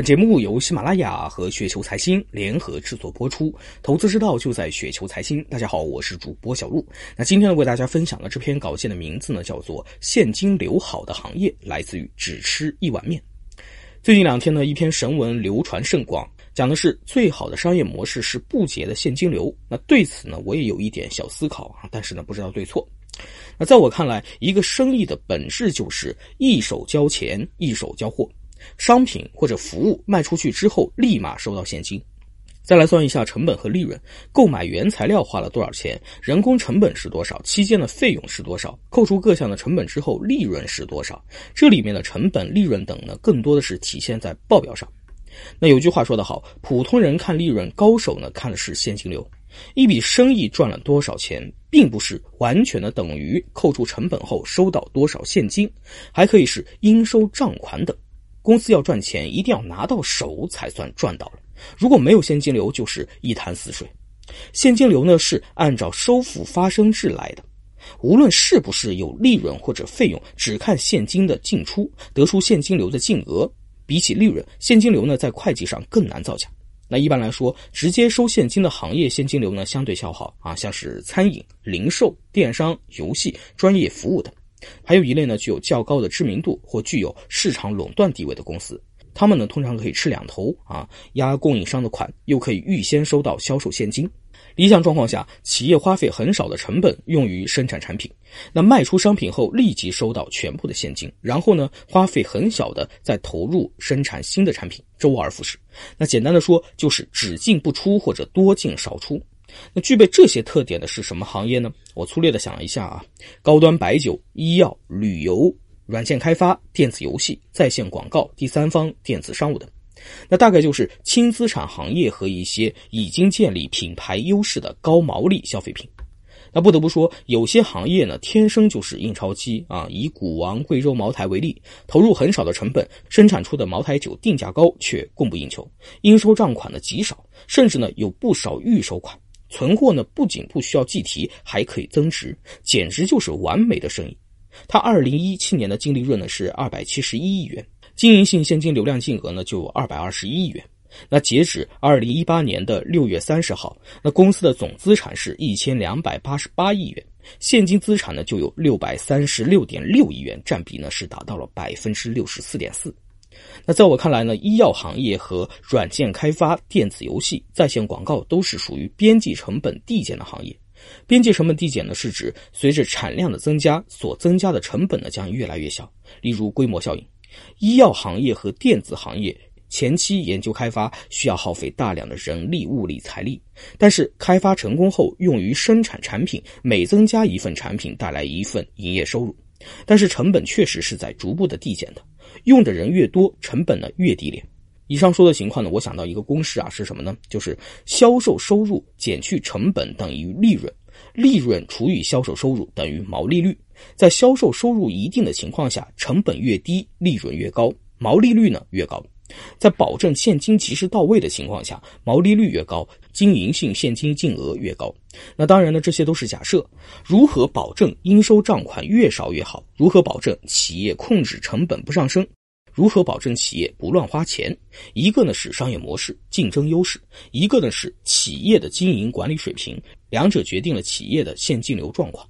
本节目由喜马拉雅和雪球财经联合制作播出，投资之道就在雪球财经。大家好，我是主播小璐。那今天呢，为大家分享的这篇稿件的名字呢，叫做《现金流好的行业来自于只吃一碗面》。最近两天呢，一篇神文流传甚广，讲的是最好的商业模式是不竭的现金流。那对此呢，我也有一点小思考啊，但是呢，不知道对错。那在我看来，一个生意的本质就是一手交钱，一手交货。商品或者服务卖出去之后，立马收到现金。再来算一下成本和利润，购买原材料花了多少钱，人工成本是多少，期间的费用是多少，扣除各项的成本之后，利润是多少？这里面的成本、利润等呢，更多的是体现在报表上。那有句话说得好，普通人看利润，高手呢看的是现金流。一笔生意赚了多少钱，并不是完全的等于扣除成本后收到多少现金，还可以是应收账款等。公司要赚钱，一定要拿到手才算赚到了。如果没有现金流，就是一潭死水。现金流呢，是按照收付发生制来的。无论是不是有利润或者费用，只看现金的进出，得出现金流的净额。比起利润，现金流呢，在会计上更难造假。那一般来说，直接收现金的行业现金流呢，相对较好啊，像是餐饮、零售、电商、游戏、专业服务等。还有一类呢，具有较高的知名度或具有市场垄断地位的公司，他们呢通常可以吃两头啊，压供应商的款，又可以预先收到销售现金。理想状况下，企业花费很少的成本用于生产产品，那卖出商品后立即收到全部的现金，然后呢花费很小的再投入生产新的产品，周而复始。那简单的说，就是只进不出或者多进少出。那具备这些特点的是什么行业呢？我粗略的想了一下啊，高端白酒、医药、旅游、软件开发、电子游戏、在线广告、第三方电子商务等，那大概就是轻资产行业和一些已经建立品牌优势的高毛利消费品。那不得不说，有些行业呢天生就是印钞机啊。以股王贵州茅台为例，投入很少的成本，生产出的茅台酒定价高，却供不应求，应收账款呢极少，甚至呢有不少预收款。存货呢，不仅不需要计提，还可以增值，简直就是完美的生意。它二零一七年的净利润呢是二百七十一亿元，经营性现金流量净额呢就二百二十一亿元。那截止二零一八年的六月三十号，那公司的总资产是一千两百八十八亿元，现金资产呢就有六百三十六点六亿元，占比呢是达到了百分之六十四点四。那在我看来呢，医药行业和软件开发、电子游戏、在线广告都是属于边际成本递减的行业。边际成本递减呢，是指随着产量的增加，所增加的成本呢将越来越小。例如规模效应，医药行业和电子行业前期研究开发需要耗费大量的人力、物力、财力，但是开发成功后用于生产产品，每增加一份产品带来一份营业收入。但是成本确实是在逐步的递减的。用的人越多，成本呢越低廉。以上说的情况呢，我想到一个公式啊，是什么呢？就是销售收入减去成本等于利润，利润除以销售收入等于毛利率。在销售收入一定的情况下，成本越低，利润越高，毛利率呢越高。在保证现金及时到位的情况下，毛利率越高，经营性现金净额越高。那当然呢，这些都是假设。如何保证应收账款越少越好？如何保证企业控制成本不上升？如何保证企业不乱花钱？一个呢是商业模式、竞争优势，一个呢是企业的经营管理水平，两者决定了企业的现金流状况。